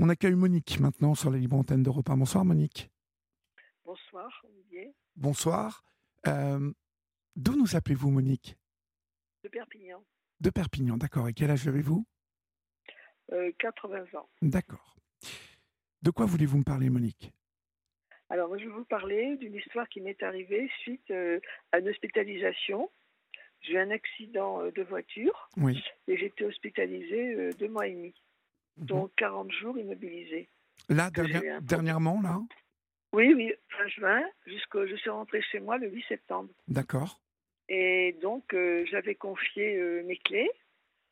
On accueille Monique maintenant sur la libre antenne d'Europe 1. Bonsoir Monique. Bonsoir Olivier. Bonsoir. Euh, D'où nous appelez-vous Monique? De Perpignan. De Perpignan, d'accord. Et quel âge avez-vous? Euh, 80 ans. D'accord. De quoi voulez-vous me parler Monique? Alors, je vais vous parler d'une histoire qui m'est arrivée suite euh, à une hospitalisation. J'ai eu un accident euh, de voiture Oui. et j'ai été hospitalisée euh, deux mois et demi, donc 40 jours immobilisée. Là, dernièrement, là Oui, oui, fin juin, jusqu'au, je suis rentrée chez moi le 8 septembre. D'accord. Et donc, euh, j'avais confié euh, mes clés,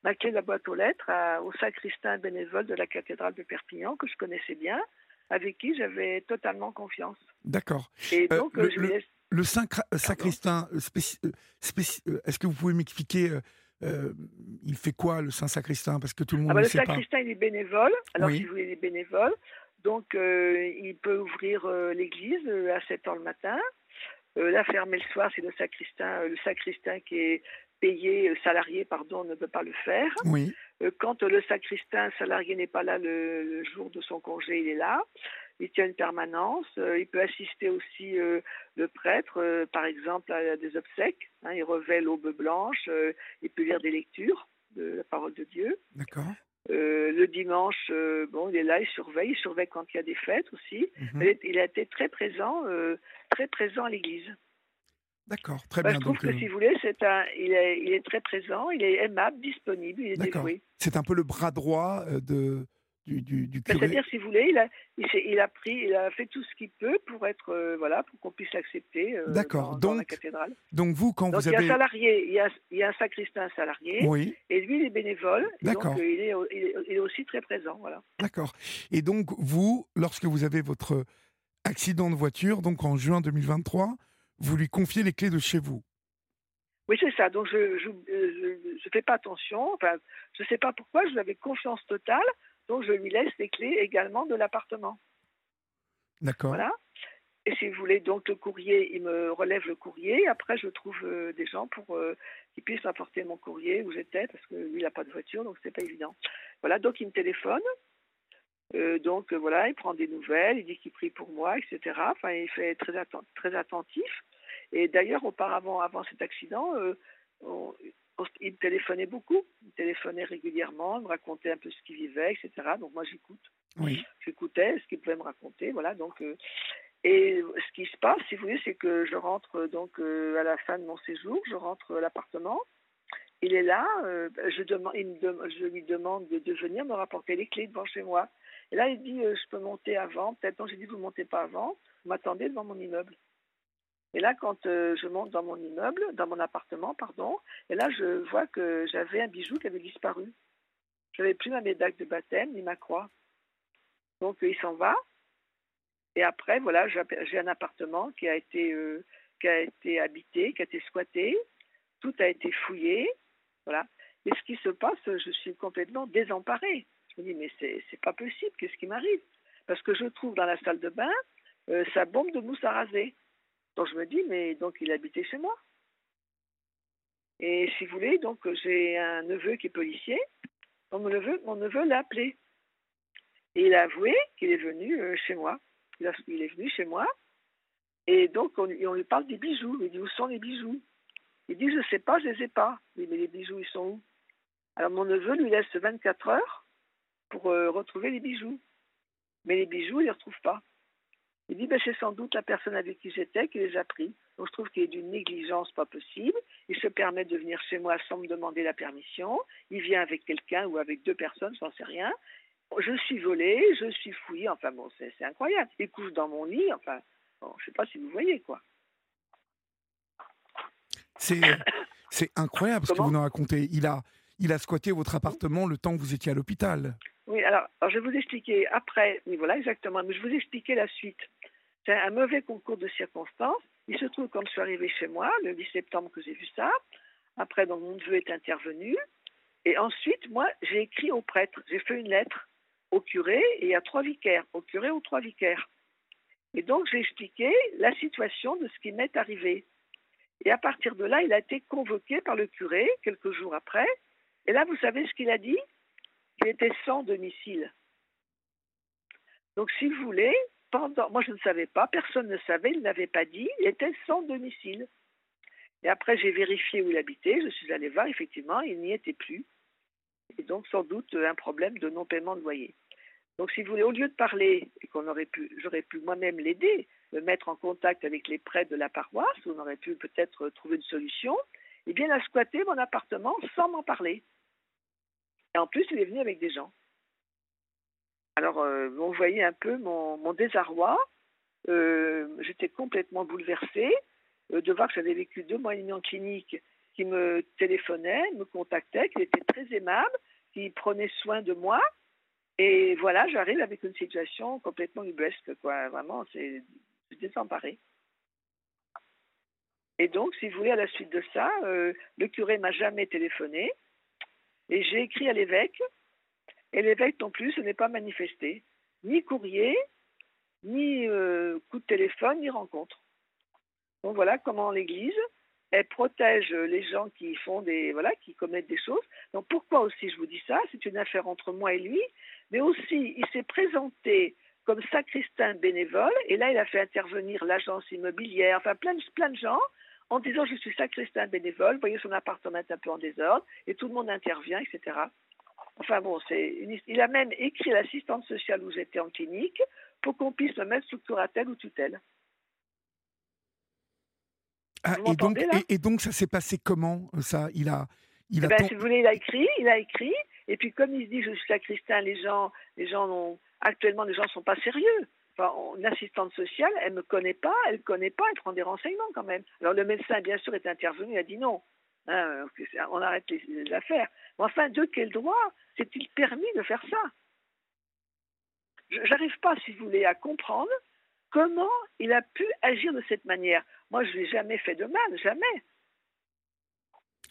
ma clé de la boîte aux lettres, à- au sacristain bénévole de la cathédrale de Perpignan, que je connaissais bien, avec qui j'avais totalement confiance. D'accord. Et Euh, donc, le- je lui laisse. Le sacristain, spéci- spéci- est-ce que vous pouvez m'expliquer euh, il fait quoi le saint sacristain? Parce que tout le monde Ah bah, ne le sait pas. sacristain, il est bénévole. Alors, Oui. si vous voulez, il est bénévole. Donc, euh, il peut ouvrir euh, l'église à 7 heures le matin. La fermer le soir, c'est le sacristain, le sacristain qui est payé, salarié, pardon, ne peut pas le faire. Oui, quand le sacristain salarié n'est pas là le, le jour de son congé, il est là. Il tient une permanence. Euh, il peut assister aussi euh, le prêtre, euh, par exemple, à des obsèques. hein. il revêt l'aube blanche. il peut lire des lectures de la parole de Dieu. d'accord. Euh, le dimanche, euh, bon, il est là, il surveille. Il surveille quand il y a des fêtes aussi. Mhm. Il, est- il a été très présent, euh, très présent à l'église. D'accord, très Bah, bien. je trouve Donc, que si vous voulez, c'est un, il est, il est très présent, il est aimable, disponible, il est dévoué. c'est un peu le bras droit de, du, du, du Ben, curé. C'est-à-dire, si vous voulez, il a, il, il pris, il a fait tout ce qu'il peut pour être, euh, voilà, pour qu'on puisse l'accepter euh, D'accord. dans, dans la cathédrale. Donc vous, quand Donc vous il y a avez... un salarié, il y a, il y a un sacristain salarié, Oui, et lui, il est bénévole. D'accord. Donc euh, il, est, il, il aussi très présent, voilà. d'accord. Et donc vous, lorsque vous avez votre accident de voiture, donc en juin 2023, vous lui confiez les clés de chez vous. Oui, c'est ça. Donc je je, euh, je, je fais pas attention. Enfin, je sais pas pourquoi. Je lui avais confiance totale. Donc je lui laisse les clés également de l'appartement. D'accord. Voilà. Et si vous voulez, donc le courrier, il me relève le courrier. Après, je trouve euh, des gens pour euh, qu'ils puissent apporter mon courrier où j'étais, parce que lui, il n'a pas de voiture, donc c'est pas évident. Voilà, donc il me téléphone. Euh, donc voilà, il prend des nouvelles, il dit qu'il prie pour moi, etc. Enfin, il fait très, atten- très attentif. Et d'ailleurs, auparavant, avant cet accident, on- il me téléphonait beaucoup. Il me téléphonait régulièrement, il me racontait un peu ce qu'il vivait, etc. Donc moi, j'écoute Oui. j'écoutais ce qu'il pouvait me raconter, voilà. Donc, euh, et ce qui se passe, si vous voulez, c'est que je rentre donc euh, à la fin de mon séjour, je rentre à l'appartement. Il est là, euh, je, demande, il me je lui demande de, de venir me rapporter les clés devant chez moi. Et là, il dit, je peux monter avant. Peut-être, non, j'ai dit, vous montez pas avant. Vous m'attendez devant mon immeuble. Et là, quand euh, je monte dans mon immeuble, dans mon appartement, pardon, et là, je vois que j'avais un bijou qui avait disparu. Je n'avais plus ma médaille de baptême ni ma croix. Donc euh, il s'en va. Et après, voilà, j'ai un appartement qui a été euh, qui a été habité, qui a été squatté. Tout a été fouillé. Voilà. Et ce qui se passe, je suis complètement désemparée. Je me dis, mais c'est pas possible, qu'est-ce qui m'arrive? Parce que je trouve dans la salle de bain sa bombe de mousse à raser. Donc je me dis, mais donc il habitait chez moi. Et si vous voulez, donc j'ai un neveu qui est policier. Mon neveu, mon neveu l'a appelé. Et il a avoué qu'il est venu euh, chez moi. Il, il est venu chez moi. Et donc, on, lui parle des bijoux. Il dit, où sont les bijoux? Il dit, je sais pas, je les ai pas. Oui, mais les bijoux, ils sont où? Alors, mon neveu lui laisse 24 heures pour euh, retrouver les bijoux. Mais les bijoux, il les retrouve pas. Il dit, ben, c'est sans doute la personne avec qui j'étais qui les a pris. Donc, je trouve qu'il est d'une négligence pas possible. Il se permet de venir chez moi sans me demander la permission. Il vient avec quelqu'un ou avec deux personnes, j'en sais rien. Je suis volée, je suis fouillée, enfin bon, c'est incroyable. Il couche dans mon lit, enfin, bon, je sais pas si vous voyez quoi. C'est c'est incroyable ce que vous nous racontez. Il a, il a squatté votre appartement le temps que vous étiez à l'hôpital. Oui, alors, alors je vais vous expliquer après, oui voilà exactement, mais je vais vous expliquer la suite. C'est un mauvais concours de circonstances. Il se trouve quand je suis arrivée chez moi, le 10 septembre que j'ai vu ça, après donc mon neveu est intervenu, et ensuite moi j'ai écrit au prêtre, j'ai fait une lettre au curé et à trois vicaires, au curé ou trois vicaires. Et donc j'ai expliqué la situation de ce qui m'est arrivé. Et à partir de là, il a été convoqué par le curé quelques jours après. Et là, vous savez ce qu'il a dit? Qu'il était sans domicile. Donc, si vous voulez, pendant, moi je ne savais pas, personne ne savait, il n'avait pas dit, il était sans domicile. Et après, j'ai vérifié où il habitait, je suis allée voir, effectivement, il n'y était plus. Et donc, sans doute, un problème de non-paiement de loyer. Donc, si vous voulez, au lieu de parler, et qu'on aurait pu, j'aurais pu moi-même l'aider, me mettre en contact avec les prêtres de la paroisse, on aurait pu peut-être trouver une solution, eh bien, il a squatté mon appartement sans m'en parler. Et en plus, il est venu avec des gens. Alors, euh, vous voyez un peu mon, désarroi. Euh, j'étais complètement bouleversée euh, de voir que j'avais vécu deux mois et clinique, qui me téléphonait, me contactait, qui était très aimable, qui prenait soin de moi. Et voilà, j'arrive avec une situation complètement ubuesque, quoi. Vraiment, c'est désemparé. Et donc, si vous voulez, à la suite de ça, le curé m'a jamais téléphoné. Et j'ai écrit à l'évêque et l'évêque non plus, ce n'est pas manifesté. Ni courrier, ni euh, coup de téléphone, ni rencontre. Donc voilà comment l'Église, elle protège les gens qui font des voilà, qui commettent des choses. Donc pourquoi aussi je vous dis ça? C'est une affaire entre moi et lui, mais aussi il s'est présenté comme sacristain bénévole, et là il a fait intervenir l'agence immobilière, enfin plein de, plein de gens, en disant je suis sacristain bénévole, voyez son appartement est un peu en désordre, et tout le monde intervient, etc. Enfin bon, il a même écrit à l'assistante sociale où j'étais en clinique pour qu'on puisse me mettre sous curatelle ou tutelle. Ah, et, donc, et, donc, ça s'est passé comment ça? Il a, il a. Eh ben, si vous voulez, il a écrit, il a écrit. Et puis comme il se dit, je suis sacristain, les gens, les gens ont, actuellement, les gens sont pas sérieux. Enfin, une assistante sociale, elle me connaît pas, elle connaît pas, elle prend des renseignements quand même. Alors le médecin, bien sûr, est intervenu, il a dit non, hein, on arrête les, affaires. Mais enfin, de quel droit s'est-il permis de faire ça? J'arrive pas, si vous voulez, à comprendre comment il a pu agir de cette manière. Moi, je lui ai jamais fait de mal, jamais.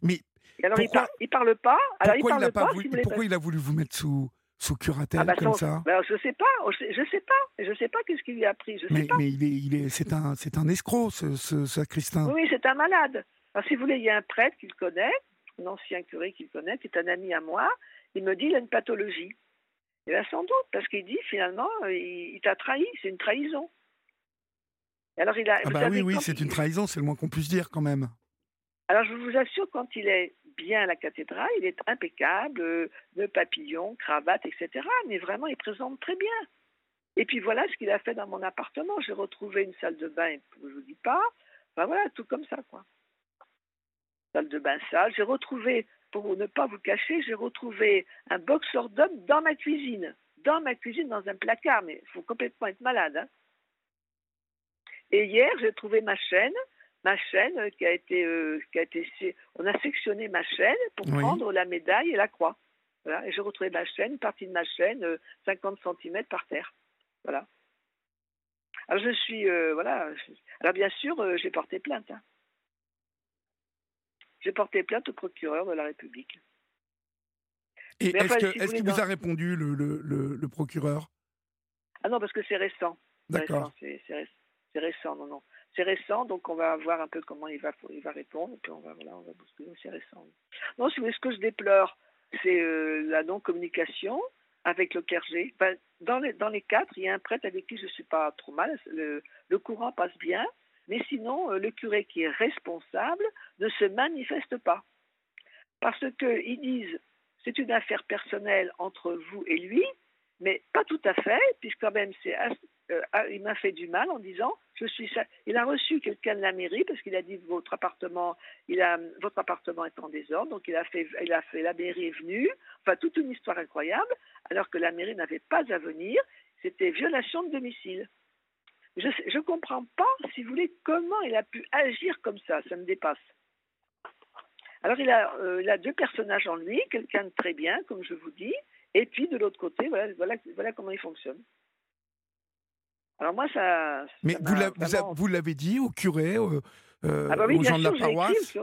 Mais alors il, ne parle pas? Alors pourquoi il, parle pas, pourquoi il a voulu vous mettre sous sous curatelle ah bah, comme ça? ben, Je sais pas, je sais pas, je sais pas qu'est-ce qu'il lui a pris. Je mais, sais pas. mais il est, il est, c'est un, c'est un escroc, ce, ce sacristain. Oui, c'est un malade. Alors, si vous voulez, il y a un prêtre qu'il connaît, un ancien curé qu'il connaît, qui est un ami à moi, il me dit il a une pathologie. Et bien sans doute, parce qu'il dit finalement, il, t'a trahi, c'est une trahison. alors il a. Ah bah oui, oui, c'est une trahison, c'est le moins qu'on puisse dire quand même. Alors je vous assure, quand il est bien à la cathédrale, il est impeccable, euh, de papillon, cravate, etc. Mais vraiment, il présente très bien. Et puis voilà ce qu'il a fait dans mon appartement. J'ai retrouvé une salle de bain, je ne vous dis pas. Enfin voilà, tout comme ça, quoi. Salle de bain sale. J'ai retrouvé pour ne pas vous cacher, j'ai retrouvé un boxeur d'homme dans ma cuisine. Dans ma cuisine, dans un placard, mais il faut complètement être malade. Hein. Et hier, j'ai trouvé ma chaîne, ma chaîne qui a été, euh, qui a été, on a sectionné ma chaîne pour prendre la médaille et la croix. Voilà. Et j'ai retrouvé ma chaîne, une partie de ma chaîne, 50 euh, cm par terre. Voilà. Alors je suis, euh, voilà. Alors bien sûr, j'ai porté plainte. Hein. J'ai porté plainte au procureur de la République. Et est-ce qu'il vous a répondu, le, le, le, procureur? Ah non, parce que c'est récent. D'accord. C'est récent, non, non. C'est récent, donc on va voir un peu comment il va, il va répondre, et puis on va, voilà, on va bousculer, c'est récent. Non, si vous voulez, ce que je déplore, c'est euh, la non-communication avec le clergé. dans, les, dans les quatre, il y a un prêtre avec qui je ne suis pas trop mal, le, le courant passe bien, mais sinon, euh, le curé qui est responsable ne se manifeste pas. Parce qu'ils disent, c'est une affaire personnelle entre vous et lui, mais pas tout à fait, puisque quand même, euh, il m'a fait du mal en disant, je suis, il a reçu quelqu'un de la mairie parce qu'il a dit votre appartement, votre appartement est en désordre, donc il a fait, il a fait, la mairie est venue, enfin toute une histoire incroyable, alors que la mairie n'avait pas à venir, c'était violation de domicile. Je ne comprends pas, si vous voulez, comment il a pu agir comme ça. Ça me dépasse. Alors, il a, euh, il a deux personnages en lui, quelqu'un de très bien, comme je vous dis, et puis de l'autre côté, voilà, voilà, voilà, comment il fonctionne. Alors moi, ça... Mais vous l'avez dit au curé, euh, euh ah bah aux gens de la paroisse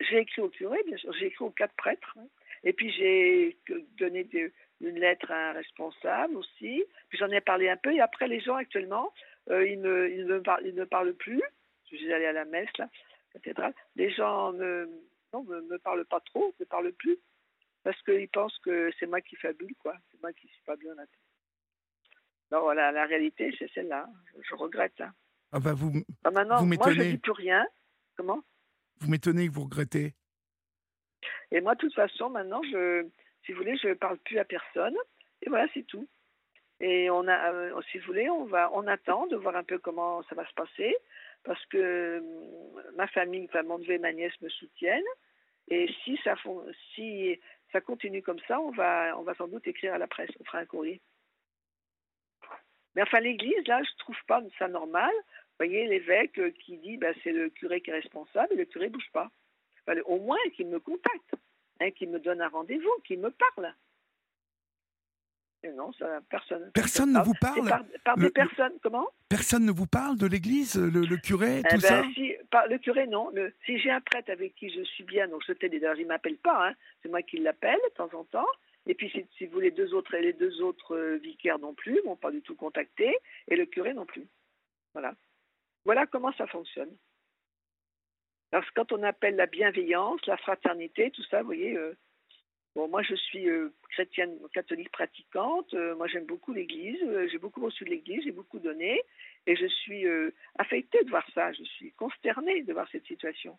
J'ai écrit au curé, bien sûr. J'ai écrit aux quatre prêtres. Hein. Et puis j'ai donné une lettre à un responsable aussi. Puis j'en ai parlé un peu. Et après, les gens actuellement, il, ne, il, ne parle, il ne parle plus. Je suis allée à la messe, là, cathédrale. Les gens ne non, me, me parlent pas trop, ne parlent plus. Parce qu'ils pensent que c'est moi qui fabule, quoi. C'est moi qui suis pas bien là. Non, voilà, la réalité, c'est celle-là. Je, regrette. hein. Ah bah vous, Ah, maintenant, Vous moi, je dis plus rien. Comment? Vous m'étonnez que vous regrettez. Et moi, de toute façon, maintenant, je, si vous voulez, je parle plus à personne. Et voilà, c'est tout. Et on a, euh, si vous voulez, on va, on attend de voir un peu comment ça va se passer, parce que euh, ma famille, enfin mon et ma nièce me soutiennent. Et si ça, si ça continue comme ça, on va, on va sans doute écrire à la presse, on fera un courrier. Mais enfin, l'Église, là, je trouve pas ça normal. Vous voyez, l'évêque qui dit, bah, c'est le curé qui est responsable, et le curé bouge pas. Au moins qu'il me contacte, hein, qu'il me donne un rendez-vous, qu'il me parle. Et non, ça, personne. Personne ne vous parle par, par Le- des personnes, comment? Personne ne vous parle de l'église, le, le curé, Eh tout ben, ça? si, par, Le curé, non. Le, si j'ai un prêtre avec qui je suis bien, donc je t'ai d'ailleurs, il ne m'appelle pas, hein, c'est moi qui l'appelle de temps en temps. Et puis, si, si vous les deux autres, et les deux autres euh, vicaires non plus, m'ont pas du tout contacté, et le curé non plus. Voilà. Voilà comment ça fonctionne. Parce que quand on appelle la bienveillance, la fraternité, tout ça, vous voyez, euh, bon, moi je suis euh, chrétienne catholique pratiquante, euh, moi j'aime beaucoup l'Église, euh, j'ai beaucoup reçu de l'Église, j'ai beaucoup donné, et je suis affectée de voir ça, je suis consternée de voir cette situation.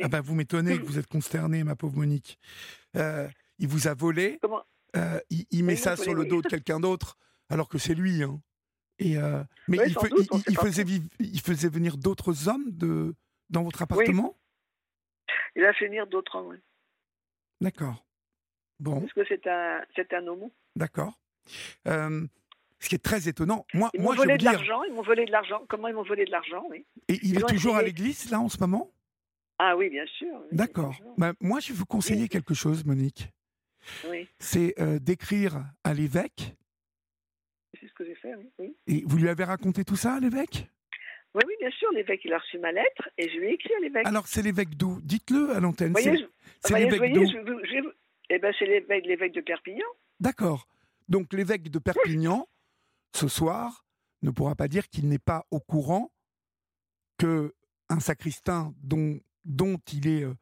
Ah bah vous m'étonnez que vous êtes consternée, ma pauvre Monique. Il vous a volé, Comment il, il met ça sur le dos de quelqu'un d'autre, alors que c'est lui. Hein. Et mais Oui, il, fe- doute, faisait viv- il faisait venir d'autres hommes de, dans votre appartement? Il a fait venir d'autres hommes. D'accord. Bon, parce que c'est un, c'est un homo. d'accord. Euh, ce qui est très étonnant, moi, Ils moi m'ont je volé de dire, l'argent, ils m'ont volé de l'argent. Comment ils m'ont volé de l'argent, oui et il ils est toujours à l'église là en ce moment? Ah oui, bien sûr. oui, D'accord. bien sûr. Bah, moi, je vais vous conseiller Oui. quelque chose, Monique. Oui, C'est euh, d'écrire à l'évêque. c'est ce que j'ai fait, oui. Et vous lui avez raconté tout ça à l'évêque? Oui, oui, bien sûr, l'évêque, il a reçu ma lettre et je lui ai écrit à l'évêque. Alors, c'est l'évêque d'où? Dites-le à l'antenne. Voyez, C'est je- c'est voyez, l'évêque voyez, d'où je, je, eh ben, c'est l'évêque, l'évêque de Perpignan. D'accord. Donc, l'évêque de Perpignan, ce soir, ne pourra pas dire qu'il n'est pas au courant que un sacristain dont, dont il est euh,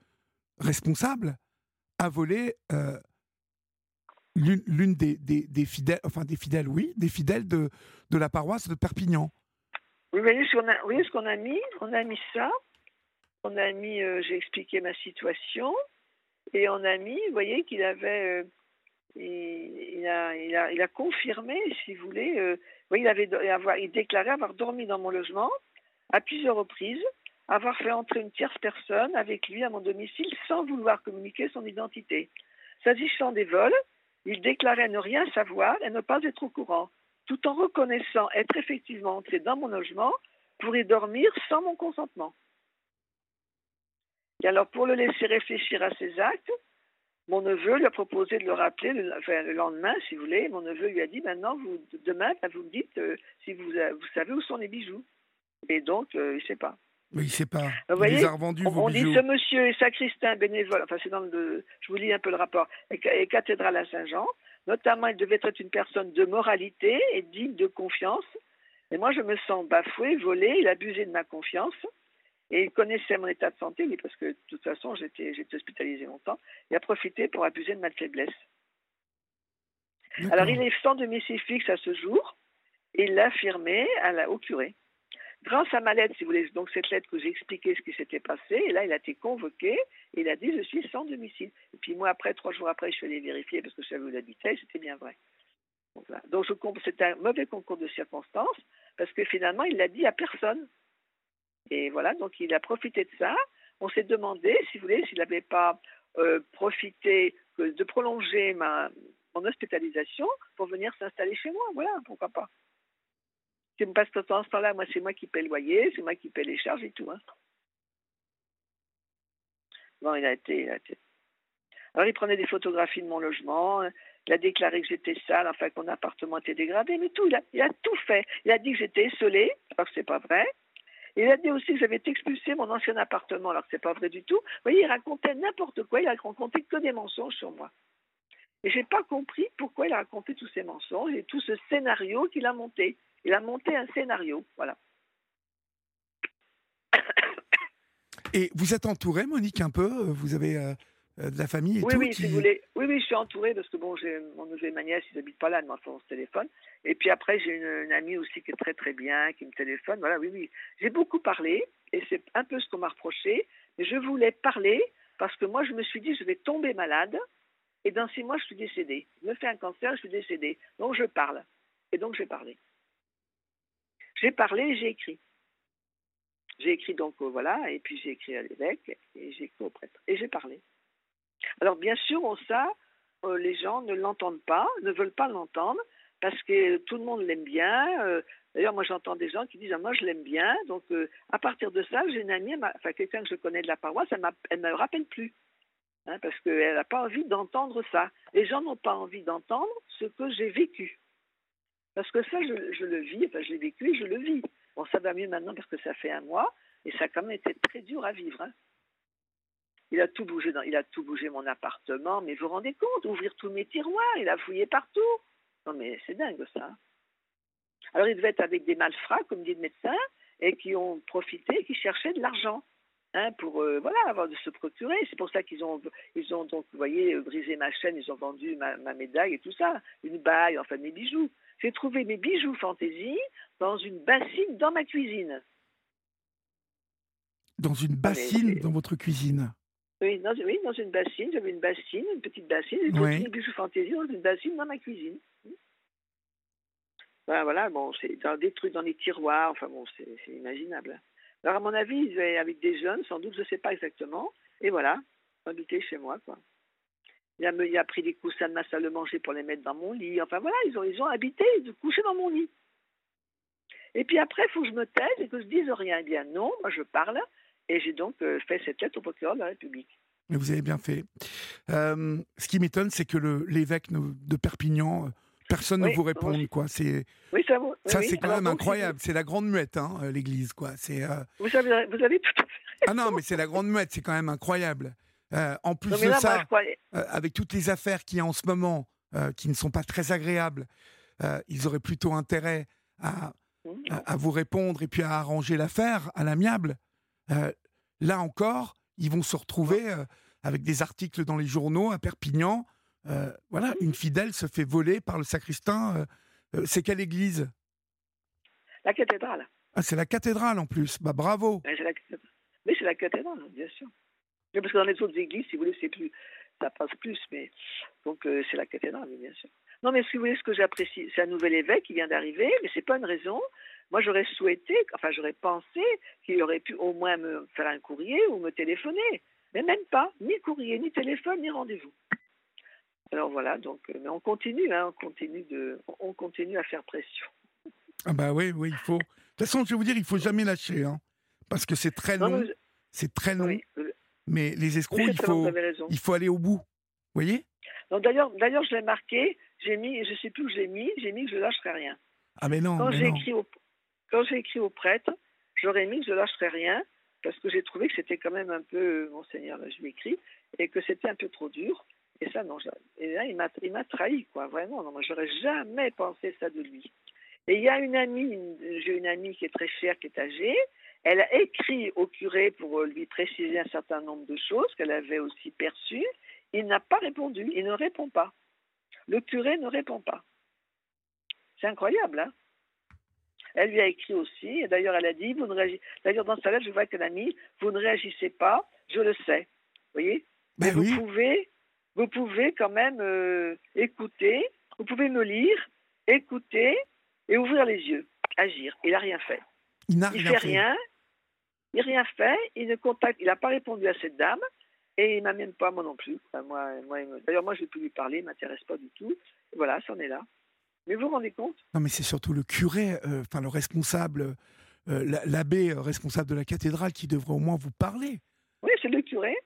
responsable a volé euh, l'une l'une des, des- des fidèles, enfin des fidèles, oui, des fidèles de, de la paroisse de Perpignan. Vous voyez ce qu'on a, vous voyez ce qu'on a mis? On a mis ça. On a mis, euh, j'ai expliqué ma situation. Et on a vous voyez, qu'il avait. euh, il, a, confirmé, si vous voulez. euh, il, avait, avoir, il déclarait avoir dormi dans mon logement à plusieurs reprises, avoir fait entrer une tierce personne avec lui à mon domicile sans vouloir communiquer son identité. S'agissant des vols, il déclarait ne rien savoir et ne pas être au courant tout en reconnaissant être effectivement entré dans mon logement pour y dormir sans mon consentement. Et alors, pour le laisser réfléchir à ses actes, mon neveu lui a proposé de le rappeler le, enfin, le lendemain, si vous voulez. Mon neveu lui a dit maintenant, vous, demain, ben, vous me dites euh, si vous, euh, vous savez où sont les bijoux. Et donc, euh, il ne sait pas. Mais il ne sait pas. Vous voyez, les a revendus, On, vos on dit bijoux. ce monsieur est sacristain bénévole, enfin c'est dans le, je vous lis un peu le rapport, et, et cathédrale à Saint-Jean. Notamment, il devait être une personne de moralité et digne de confiance. Et moi, je me sens bafoué, volé, il a abusé de ma confiance. Et il connaissait mon état de santé, lui, parce que de toute façon, j'étais hospitalisé longtemps. Il a profité pour abuser de ma faiblesse. Alors, il est sans domicile fixe à ce jour, et il l'a affirmé à la, au curé. Grâce à ma lettre, si vous voulez, donc cette lettre que j'ai expliqué ce qui s'était passé, et là, il a été convoqué, et il a dit Je suis sans domicile. Et puis, moi, après, trois jours après, je suis allé vérifier parce que je savais où il habitait, et c'était bien vrai. Donc, voilà. donc je un mauvais concours de circonstances, parce que finalement, il l'a dit à personne. Et voilà, donc il a profité de ça. On s'est demandé, si vous voulez, s'il n'avait pas euh, profité de prolonger ma, mon hospitalisation pour venir s'installer chez moi. Voilà, pourquoi pas. C'est parce que dans ce temps-là, moi, c'est moi qui paie le loyer, c'est moi qui paie les charges et tout. Hein. Non, il a été, il a été. Alors, il prenait des photographies de mon logement. Il a déclaré que j'étais sale, enfin que mon appartement était dégradé, mais tout, il a, il a tout fait. Il a dit que j'étais esselée, alors que c'est pas vrai. Il a dit aussi j'avais expulsé mon ancien appartement, alors que c'est pas vrai du tout. Vous voyez, il racontait n'importe quoi, il a raconté que des mensonges sur moi. Et j'ai pas compris pourquoi il a raconté tous ces mensonges et tout ce scénario qu'il a monté. Il a monté un scénario, voilà. Et vous êtes entourée, Monique, un peu? Vous avez euh, de la famille et oui, tout. Oui, qui... si vous voulez. Oui, oui, je suis entourée parce que bon, j'ai mon neveu et ma nièce, ils habitent pas là, mais on se téléphone. Et puis après, j'ai une, une, amie aussi qui est très très bien, qui me téléphone. Voilà, oui, oui. J'ai beaucoup parlé et c'est un peu ce qu'on m'a reproché. Mais je voulais parler parce que moi, je me suis dit, je vais tomber malade et dans six mois, je suis décédée. Je me fais un cancer, je suis décédée. Donc je parle. Et donc j'ai parlé. J'ai parlé et j'ai écrit. J'ai écrit donc, euh, voilà, et puis j'ai écrit à l'évêque et j'ai écrit au prêtre. Et j'ai parlé. Alors bien sûr, on, ça, euh, les gens ne l'entendent pas, ne veulent pas l'entendre, parce que tout le monde l'aime bien. Euh, D'ailleurs, moi j'entends des gens qui disent ah, moi je l'aime bien. Donc euh, à partir de ça, j'ai une amie, enfin quelqu'un que je connais de la paroisse, elle ne me rappelle plus. Hein, parce qu'elle n'a pas envie d'entendre ça. Les gens n'ont pas envie d'entendre ce que j'ai vécu. Parce que ça, je, le vis, enfin je l'ai vécu et je le vis. Bon, ça va mieux maintenant parce que ça fait un mois, et ça a quand même été très dur à vivre. Hein. Il a tout bougé dans, il a tout bougé mon appartement, mais vous vous rendez compte, ouvrir tous mes tiroirs, il a fouillé partout. Non mais c'est dingue ça. Alors il devait être avec des malfrats, comme dit le médecin, et qui ont profité, qui cherchaient de l'argent. Hein, pour euh, voilà avoir de se procurer. C'est pour ça qu'ils ont ils ont donc vous voyez brisé ma chaîne, ils ont vendu ma, ma médaille et tout ça, une bague, enfin mes bijoux. J'ai trouvé mes bijoux fantaisie dans une bassine dans ma cuisine. Dans une bassine dans votre cuisine oui dans, oui, dans une bassine. J'avais une bassine, une petite bassine. Trouvé mes bijoux fantaisie dans une bassine dans ma cuisine. Voilà, voilà bon, c'est dans des trucs dans les tiroirs. Enfin bon, c'est imaginable. Alors, à mon avis, ils étaient avec des jeunes, sans doute, je ne sais pas exactement. Et voilà, habité chez moi, quoi. Il a, il a, pris des coussins de ma salle de manger pour les mettre dans mon lit. Enfin, voilà, ils ont, ils ont habité, ils ont couché dans mon lit. Et puis après, il faut que je me taise et que je dise rien. Eh bien, non, moi, je parle. Et j'ai donc euh, fait cette lettre au procureur de la République. Mais vous avez bien fait. Euh, ce qui m'étonne, c'est que l'évêque de Perpignan personne oui, ne vous répond, oui. quoi. C'est oui, ça, vous, ça oui, c'est quand alors même donc, incroyable. C'est la grande muette, hein, l'Église, quoi. C'est. Euh... Vous, avez, vous avez tout à fait. Ah non, mais c'est la grande muette. C'est quand même incroyable. Euh, en plus non, de ça, moi, croyais... euh, avec toutes les affaires qu'il y a en ce moment, euh, qui ne sont pas très agréables, euh, ils auraient plutôt intérêt à, mmh. à, à, vous répondre et puis à arranger l'affaire à l'amiable. Euh, là encore, ils vont se retrouver avec des articles dans les journaux à Perpignan. Euh, voilà, une fidèle se fait voler par le sacristain. Euh, euh, c'est quelle église? La cathédrale. Ah, c'est la cathédrale en plus. Bah bravo. Mais c'est la, mais c'est la cathédrale, bien sûr. Parce que dans les autres églises, si vous voulez, c'est plus, ça passe plus. Mais donc c'est la cathédrale, bien sûr. Non, mais si vous voulez, ce que j'apprécie, c'est un nouvel évêque qui vient d'arriver, mais c'est pas une raison. Moi, j'aurais souhaité, enfin, j'aurais pensé qu'il aurait pu au moins me faire un courrier ou me téléphoner. Mais même pas, ni courrier, ni téléphone, ni rendez-vous. Alors voilà, donc, mais on continue, hein, on continue de, on continue à faire pression. Ah bah oui, oui, il faut. De toute façon, je vais vous dire, il faut jamais lâcher, hein, parce que c'est très long, je... c'est très long. Oui. Mais les escrocs, oui, il faut, il faut aller au bout. Vous voyez? D'ailleurs, d'ailleurs, je l'ai marqué. J'ai mis, je sais plus où j'ai mis. J'ai mis que je lâcherai rien. Ah mais non. Quand j'ai écrit au, quand j'ai écrit au prêtre, j'aurais mis que je lâcherai rien parce que j'ai trouvé que c'était quand même un peu, monseigneur, là, je lui écris, et que c'était un peu trop dur. Et ça, non. Là, il m'a, trahi, quoi. Vraiment, non. Moi, j'aurais jamais pensé ça de lui. Et il y a une amie, j'ai une amie qui est très chère, qui est âgée. Elle a écrit au curé pour lui préciser un certain nombre de choses qu'elle avait aussi perçues. Il n'a pas répondu. Il ne répond pas. Le curé ne répond pas. C'est incroyable, hein Elle lui a écrit aussi. Et d'ailleurs, elle a dit, vous ne réagissez... D'ailleurs, dans sa lettre, je vois qu'elle a mis, vous ne réagissez pas, je le sais. Vous voyez? Ben Mais oui. vous pouvez vous pouvez quand même euh, écouter, vous pouvez me lire, écouter et ouvrir les yeux, agir. Il n'a rien fait. Il n'a rien fait rien, il n'a rien fait, il ne contacte, il n'a pas répondu à cette dame et il m'amène pas moi non plus. Enfin, moi, moi. D'ailleurs, moi, je ne vais plus lui parler, il m'intéresse pas du tout. Et voilà, c'en est là. Mais vous vous rendez compte? Non, mais c'est surtout le curé, euh, enfin le responsable, euh, l'abbé responsable de la cathédrale qui devrait au moins vous parler. Oui, c'est le curé.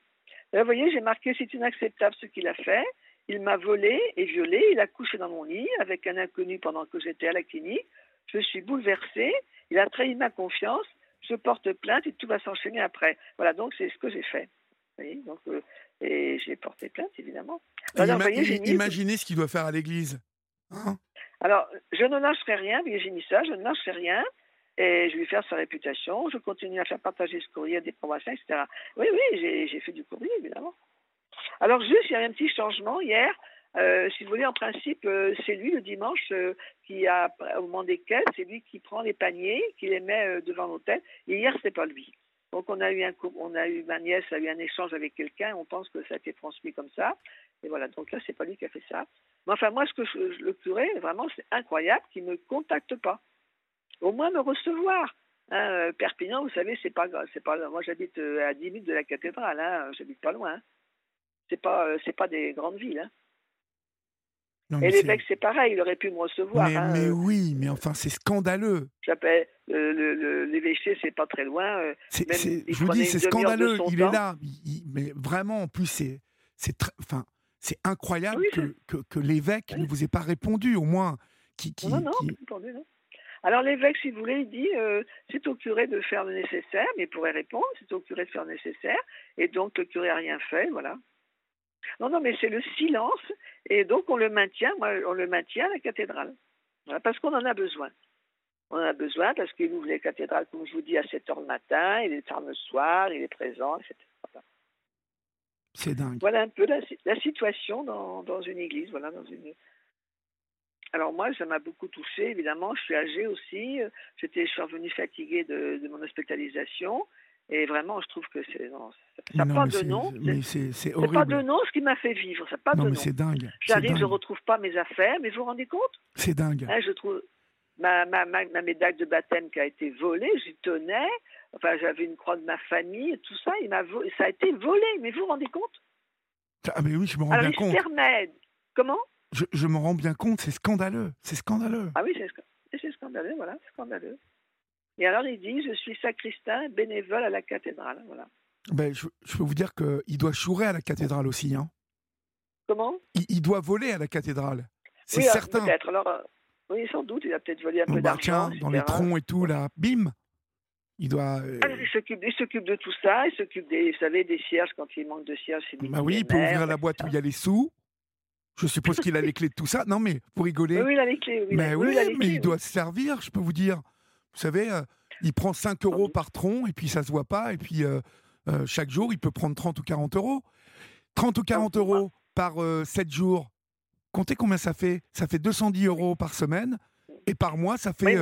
Là, vous voyez, j'ai marqué c'est inacceptable ce qu'il a fait. Il m'a volé et violé. Il a couché dans mon lit avec un inconnu pendant que j'étais à la clinique. Je suis bouleversée. Il a trahi ma confiance. Je porte plainte et tout va s'enchaîner après. Voilà, donc c'est ce que j'ai fait. Vous voyez, donc, euh, et j'ai porté plainte, évidemment. Alors, ima voyez, mis... Imaginez ce qu'il doit faire à l'église. Hein? Alors, je ne lâcherai rien, mis ça, je ne lâcherai rien et je vais faire sa réputation. Je continue à faire partager ce courrier des provinciens, etc. Oui, oui, j'ai fait du courrier, évidemment. Alors juste, il y a un petit changement hier. Euh, si vous voulez, en principe, euh, c'est lui le dimanche euh, qui a, au moment des caisses, c'est lui qui prend les paniers, qui les met devant l'hôtel. Et hier, c'est pas lui. Donc on a eu un on a eu ma nièce a eu un échange avec quelqu'un. On pense que ça a été transmis comme ça. Et voilà. Donc là, c'est pas lui qui a fait ça. Mais enfin, moi, ce que le curé, vraiment, c'est incroyable qu'il me contacte pas. Au moins me recevoir. Hein, Perpignan, vous savez, c'est pas, c'est pas. Moi, j'habite à 10 minutes de la cathédrale. Hein, j'habite pas loin. C'est pas, c'est pas des grandes villes. Hein et l'évêque, c'est pareil, il aurait pu me recevoir. Mais, hein, euh. oui, mais enfin, c'est scandaleux. J'appelle l'évêché, c'est pas très loin. Euh, je vous dis, c'est scandaleux. Il est là, mais vraiment, en plus, c'est, c'est, enfin, c'est incroyable que, que, que l'évêque ne vous ait pas répondu, au moins. Qui, qui, non, non, Répondu, non. Alors l'évêque, si vous voulez, il dit euh, c'est au curé de faire le nécessaire, mais il pourrait répondre c'est au curé de faire le nécessaire, et donc le curé a rien fait, voilà. Non, non, mais c'est le silence. Et donc, on le maintient, moi, on le maintient à la cathédrale. parce qu'on en a besoin. On en a besoin parce qu'il ouvre les cathédrales, comme je vous dis, à 7 h le matin, il est tard le soir, il est présent, etc. C'est dingue. Voilà un peu la, situation dans, dans, une église. Voilà, dans une... Alors moi, ça m'a beaucoup touché, évidemment. Je suis âgée aussi. J'étais, je suis revenue fatiguée de, de mon hospitalisation. Et vraiment, je trouve que c'est. Ça n'a pas de nom. C'est pas de nom ce qui m'a fait vivre. Ça pas non, de mais c'est dingue. J'arrive, je ne retrouve pas mes affaires, mais vous vous rendez compte? C'est dingue. Hein, je trouve. Ma, ma, ma, ma, médaille de baptême qui a été volée, j'y tenais. Enfin, j'avais une croix de ma famille, tout ça, il ça a été volé. Mais vous vous rendez compte? Ah, mais oui, je me rends bien compte. Comment? Je, je me rends bien compte, c'est scandaleux. C'est scandaleux. Ah oui, c'est scandaleux, voilà, scandaleux. Et alors il dit, je suis sacristain bénévole à la cathédrale. Voilà. Ben, je, peux vous dire qu'il doit chourer à la cathédrale aussi. Hein. Comment? Il, doit voler à la cathédrale. C'est certain. Peut-être. Alors, euh, oui, sans doute, il a peut-être volé un peu bah, d'argent. dans les troncs et tout, là, bim il doit. Euh, ah, il s'occupe de tout ça. Il s'occupe des, vous savez, des cierges quand il manque de cierges. Bah oui, il peut ouvrir la boîte où il y a les sous. Je suppose qu'il a les clés de tout ça. Non, mais pour rigoler. Oui, il a les clés. Oui, mais oui, mais il doit se servir, je peux vous dire. Vous savez, euh, il prend 5 euros par tronc et puis ça se voit pas. Et puis euh, euh, chaque jour, il peut prendre 30 ou 40 euros. 30 ou 40 euros par 7 jours. Comptez combien ça fait? Ça fait 210 euros par semaine. Et par mois, ça fait,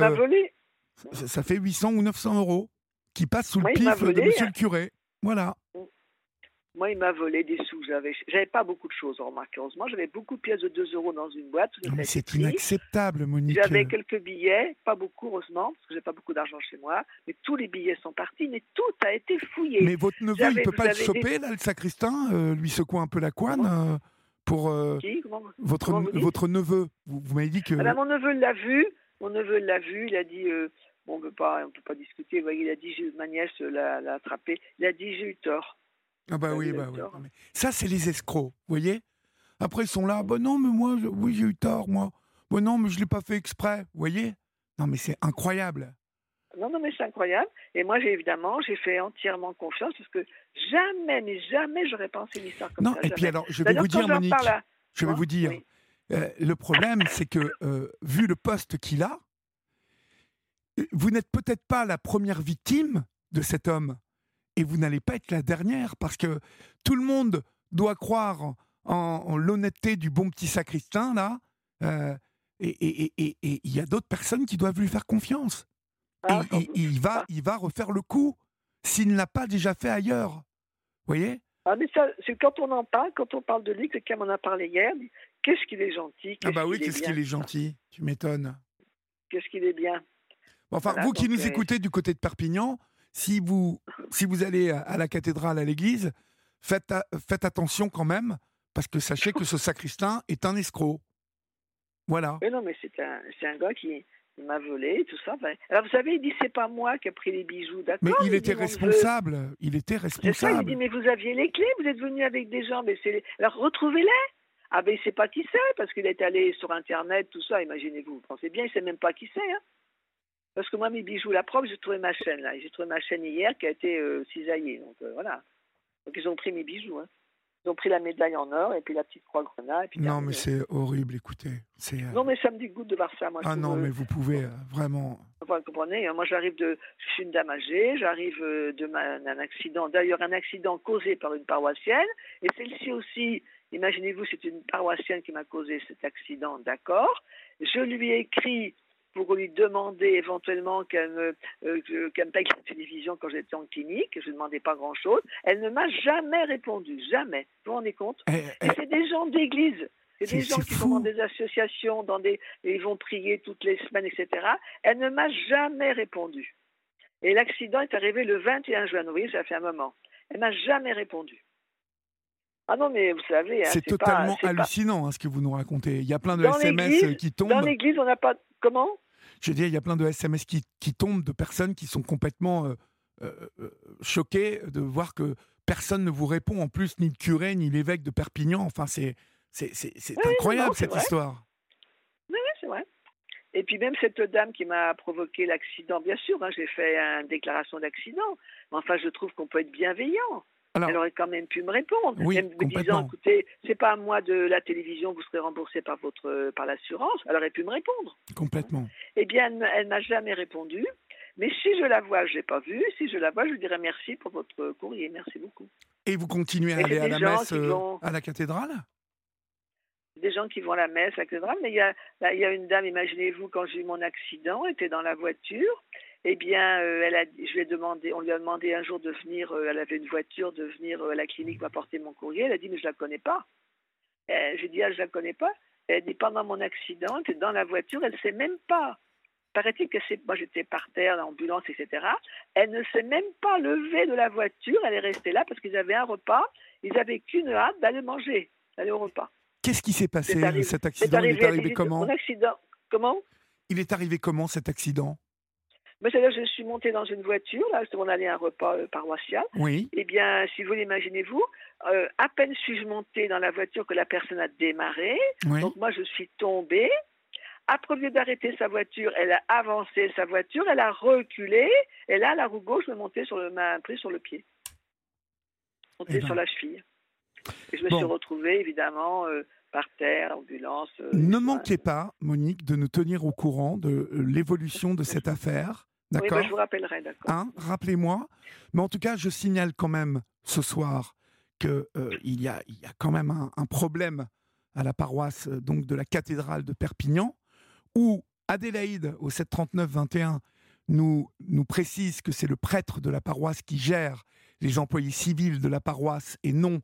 ça, fait 800 ou 900 euros qui passent sous le pif de monsieur le curé. Voilà. Moi, il m'a volé des sous. J'avais, j'avais pas beaucoup de choses, remarquez. Heureusement, j'avais beaucoup de pièces de 2 euros dans une boîte. mais c'est inacceptable, Monique. J'avais quelques billets, pas beaucoup, heureusement, parce que j'ai pas beaucoup d'argent chez moi. Mais tous les billets sont partis, mais tout a été fouillé. Mais votre neveu, il peut pas être chopé, là, le sacristain, euh, lui secouer un peu la couenne euh, pour euh, votre, votre neveu. Vous, m'avez dit que. Alors, mon neveu l'a vu. Mon neveu l'a vu. Il a dit. Bon, on ne peut pas discuter. il a dit, ma nièce l'a attrapé. Il a dit, j'ai eu tort. Ah bah oui, bah oui. Ça, c'est les escrocs, vous voyez? Après, ils sont là, bah non, mais moi, oui, j'ai eu tort, moi. Bah non, mais je ne l'ai pas fait exprès, vous voyez? Non, mais c'est incroyable. Non, non, mais c'est incroyable. Et moi, j'ai évidemment, j'ai fait entièrement confiance parce que jamais, mais jamais, j'aurais pensé une histoire comme ça. Non, et puis alors, je vais vous dire, Monique, je vais vous dire, euh, le problème, c'est que, euh, vu le poste qu'il a, vous n'êtes peut-être pas la première victime de cet homme et vous n'allez pas être la dernière parce que tout le monde doit croire en, l'honnêteté du bon petit sacristain là. Euh, et il y a d'autres personnes qui doivent lui faire confiance. Ah, et, il, va, il va refaire le coup s'il ne l'a pas déjà fait ailleurs. Vous voyez? Ah, mais ça, c'est quand on en parle, quand on parle de lui, quelqu'un m'en a parlé hier, qu'est-ce qu'il est gentil. Ah bah oui, qu'est-ce qu'il est gentil, tu m'étonnes. Qu'est-ce qu'il est bien. enfin, vous qui nous euh, écoutez du côté de Perpignan, si vous, si vous allez à la cathédrale, à l'église, faites, faites attention quand même, parce que sachez que ce sacristain est un escroc. Voilà. Mais non, mais c'est un, un gars qui m'a volé, tout ça. alors vous savez, il dit c'est pas moi qui ai pris les bijoux, d'accord? Mais il, était responsable. Il était responsable. Ça, il dit mais vous aviez les clés, vous êtes venu avec des gens, mais c'est alors retrouvez-les. Ah ben il sait pas qui c'est parce qu'il est allé sur internet, tout ça. Imaginez-vous, vous pensez bien, il sait même pas qui c'est. Hein. Parce que moi, mes bijoux, la preuve, j'ai trouvé ma chaîne, là. J'ai trouvé ma chaîne hier qui a été euh, cisaillée. Donc, euh, voilà. Donc, ils ont pris mes bijoux. Hein. Ils ont pris la médaille en or et puis la petite croix grenat. Et puis Non, mais c'est horrible, écoutez. C'est. euh, Non, mais ça me dégoûte de voir ça. Moi, Ah non, mais vous pouvez vraiment. Enfin, vous comprenez, hein, moi j'arrive de. Je suis une dame âgée, j'arrive de ma- d'un accident, d'ailleurs un accident causé par une paroissienne, et celle-ci aussi, imaginez-vous, c'est une paroissienne qui m'a causé cet accident, d'accord Je lui ai écrit pour lui demander éventuellement qu'elle me, euh, que- qu'elle me paye la télévision quand j'étais en clinique, je ne demandais pas grand-chose. Elle ne m'a jamais répondu, jamais. Vous vous rendez compte? Eh, eh, c'est des gens d'église. C'est des gens qui fou. sont dans des associations, dans des, ils vont prier toutes les semaines, etc. Elle ne m'a jamais répondu. Et l'accident est arrivé le 21 juin. Voyez, ça fait un moment. Elle m'a jamais répondu. Ah non, mais vous savez, hein, c'est totalement pas- hallucinant hein, ce que vous nous racontez. Il y a plein de Dans SMS qui Dans tombent. l'église, on n'a pas. Comment? Je veux dire, il y a plein de SMS qui, qui tombent de personnes qui sont complètement euh, euh, euh, choquées de voir que personne ne vous répond, en plus, ni le curé, ni l'évêque de Perpignan. Enfin, c'est Oui, incroyable non, cette vrai. histoire. Oui, oui, c'est vrai. Et puis même cette dame qui m'a provoqué l'accident, bien sûr, hein, j'ai fait une déclaration d'accident. Mais enfin, je trouve qu'on peut être bienveillant. Alors, Elle aurait quand même pu me répondre, Oui, même me disant écoutez, c'est pas à moi de la télévision, vous serez remboursé par votre par l'assurance. Elle aurait pu me répondre. complètement. Eh bien, elle, m'a jamais répondu. Mais si je la vois, je l'ai pas vue. Si je la vois, je lui dirai merci pour votre courrier. Merci beaucoup. Et vous continuez à Et aller à la messe euh, vont- à la cathédrale? Des gens qui vont à la messe, etc. Mais il y a, là, il y a une dame, imaginez-vous, quand j'ai eu mon accident, elle était dans la voiture. Eh bien, euh, elle a, je lui ai demandé, on lui a demandé un jour de venir, euh, elle avait une voiture, de venir euh, à la clinique m'apporter mon courrier. Elle a dit, mais je la connais pas. J'ai dit, ah, je la connais pas. Elle a dit, pendant mon accident, elle était dans la voiture, elle sait même pas. Paraît-il que c'est, moi j'étais par terre, l'ambulance, etc. Elle ne s'est même pas levée de la voiture, elle est restée là parce qu'ils avaient un repas. Ils avaient qu'une hâte d'aller manger, d'aller au repas. Qu'est-ce qui s'est passé cet accident? Il est arrivé, à arrivé 18 comment? Mon accident, comment? Il est arrivé comment cet accident? Mais c'est là je suis montée dans une voiture, là, on allait à un repas euh, paroissial. Oui. Eh bien, si vous l'imaginez-vous, euh, à peine suis-je montée dans la voiture que la personne a démarré. Oui. Donc moi, je suis tombée. Après, au lieu d'arrêter sa voiture, elle a avancé sa voiture, elle a reculé, et là, la roue gauche me montait sur le, m'a pris sur le pied, montée Eh ben. sur la cheville. Et je me Bon. suis retrouvée, évidemment, euh, par terre, ambulance. Ne manquez pas, Monique, de nous tenir au courant de l'évolution de cette affaire. Oui, D'accord bah, je vous rappellerai, d'accord. Hein, Rappelez-moi. Mais en tout cas, je signale quand même ce soir qu'il il y, a, il y a quand même un, un problème à la paroisse euh, donc de la cathédrale de Perpignan, où Adélaïde, au 739-21, nous, nous précise que c'est le prêtre de la paroisse qui gère les employés civils de la paroisse et non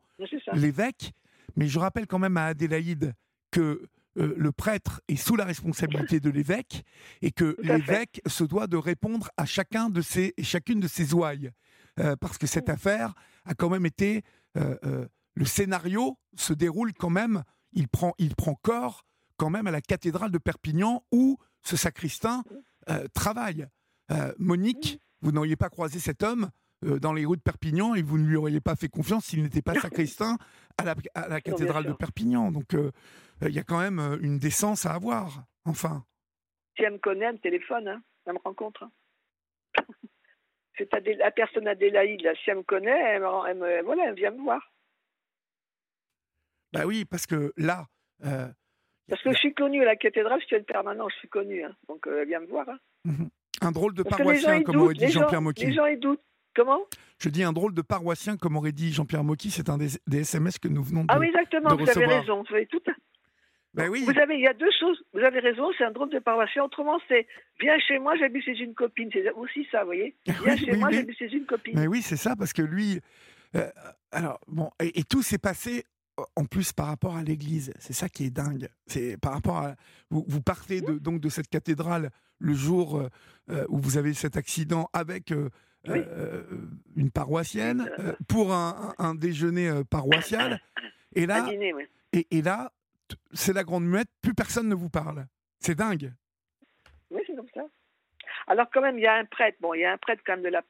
l'évêque. Mais je rappelle quand même à Adélaïde que euh, le prêtre est sous la responsabilité de l'évêque et que l'évêque se doit de répondre à chacun de ses, chacune de ses ouailles. Euh, parce que cette affaire a quand même été. euh, le scénario se déroule quand même, il prend, il prend corps quand même à la cathédrale de Perpignan où ce sacristain euh, travaille. Monique, vous n'auriez pas croisé cet homme dans les rues de Perpignan et vous ne lui auriez pas fait confiance s'il n'était pas sacristain à la, à la cathédrale de. Perpignan. Donc euh, euh, il y a quand même euh, une décence à avoir. Enfin, Si elle me connaît, elle me téléphone, hein. elle me rencontre. hein. C'est Adé- la personne Adélaïde, là, si elle me connaît, elle me, elle me- voilà, elle vient me voir. bah oui, parce que là, euh, Parce que je suis connue à la cathédrale, je suis une permanent, je suis connue. hein. Donc euh, elle vient me voir. hein. mhm. un drôle de Parce paroissien, comme aurait dit Jean-Pierre Mocky. les gens, ils doutent. Comment? Je dis un drôle de paroissien, comme aurait dit Jean-Pierre Mocky. C'est un des, des SMS que nous venons de. Ah oui, exactement, vous avez raison. Vous avez tout. Bah oui. Vous avez, il y a deux choses. Vous avez raison, c'est un drôle de paroissien. Autrement, c'est viens chez moi, j'habite chez une copine. C'est aussi ça, vous voyez. Viens Oui, chez oui, moi, j'habite chez une copine. Mais oui, c'est ça, parce que lui. euh, alors, bon, et, et tout s'est passé en plus par rapport à l'église. C'est ça qui est dingue. C'est par rapport à. Vous, vous partez de, donc de cette cathédrale le jour euh, euh, où vous avez cet accident avec. euh, Oui. euh, une paroissienne euh, pour un, un- un déjeuner euh, paroissial et là dîner, oui. et, et là t- c'est la grande muette plus personne ne vous parle c'est dingue Oui, c'est comme ça. Alors quand même, il y a un prêtre. Bon, il y a un prêtre quand même de la.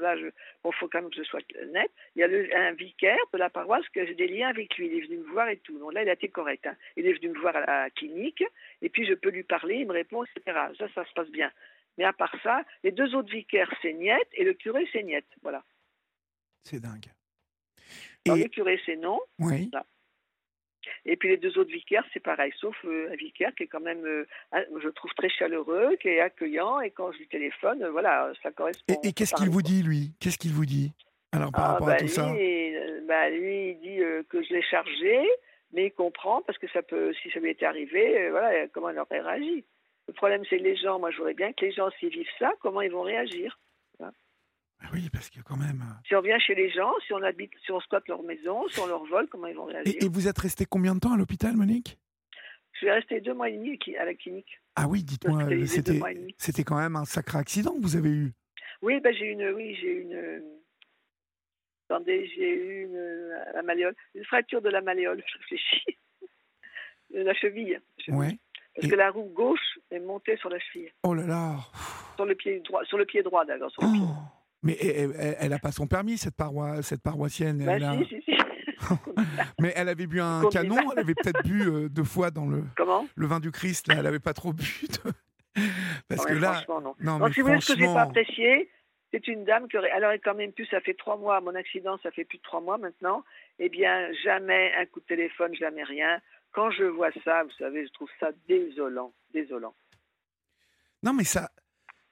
Là, je, bon, faut quand même que je sois net. Il y a le, un vicaire de la paroisse que j'ai des liens avec lui. Il est venu me voir et tout. Donc là, il a été correct. hein. Il est venu me voir à la clinique et puis je peux lui parler, il me répond, etc. Ça, ça se passe bien. Mais à part ça, les deux autres vicaires, c'est Niette et le curé, c'est Niette. Voilà. c'est dingue Alors, le curé, c'est non. Oui. Et puis les deux autres vicaires, c'est pareil, sauf euh, un vicaire qui est quand même, euh, je trouve, très chaleureux, qui est accueillant, et quand je lui téléphone, euh, voilà, ça correspond. Et, qu'est-ce qu'il vous dit, lui? Qu'est-ce qu'il vous dit Alors, par ah, rapport bah, à tout lui, ça bah, Lui, il dit que je l'ai chargé, mais il comprend, parce que ça peut, si ça lui était arrivé, voilà, comment il aurait réagi. Le problème, c'est les gens, moi, je voudrais bien que les gens, s'ils vivent ça, comment ils vont réagir ah oui, parce que quand même. Euh, si on vient chez les gens, si on habite, si on squatte leur maison, si on leur vole, comment ils vont réagir et, vous êtes resté combien de temps à l'hôpital, Monique? Je suis resté deux mois et demi à la clinique. Ah oui, dites-moi, c'était, c'était quand même un sacré accident que vous avez eu. Oui, ben j'ai une, oui, j'ai une. Attendez, j'ai eu une, la malléole, une fracture de la malléole. Je réfléchis. de la cheville. Ouais. Parce que la roue gauche est montée sur la cheville. Oh là là. Sur le pied droit, sur le pied droit d'ailleurs. Sur le pied. Oh. Mais elle n'a pas son permis, cette, paroi, cette paroissienne. Bah, si, si, si. Mais elle avait bu un canon, elle avait peut-être bu euh, deux fois dans le, le vin du Christ, là, elle n'avait pas trop bu. Parce que là. Non. non mais si vous voulez, ce que je n'ai pas apprécié, c'est une dame qui aurait. Elle aurait quand même pu, ça fait trois mois, mon accident, ça fait plus de trois mois maintenant. Eh bien, jamais un coup de téléphone, jamais rien. Quand je vois ça, vous savez, je trouve ça désolant. Désolant. Non, mais ça,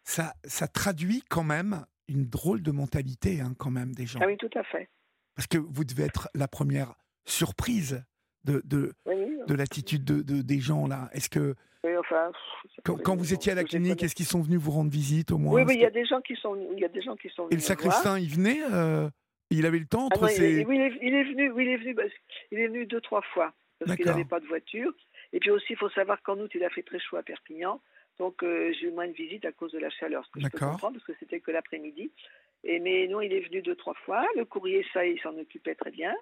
ça, ça traduit quand même une drôle de mentalité, hein, quand même, des gens. Ah oui, tout à fait. Parce que vous devez être la première surprise de, de, de l'attitude de, de, des gens, là. Est-ce que. enfin, quand, vous étiez à la clinique, est-ce qu'ils sont venus vous rendre visite au moins Oui, oui, il y a des gens qui sont, il y a des gens qui sont venus. Et le sacristain, il venait euh, Il avait le temps ah entre ah il, est, oui, il, est, venu, oui, il est venu, il est venu deux, trois fois parce qu'il n'avait pas de voiture. Et puis aussi, il faut savoir qu'en août, il a fait très chaud à Perpignan. Donc euh, j'ai eu moins de visites à cause de la chaleur, ce que je peux comprendre, parce que c'était que l'après-midi. Et mais non, il est venu deux, trois fois. Le courrier, ça, il s'en occupait très bien.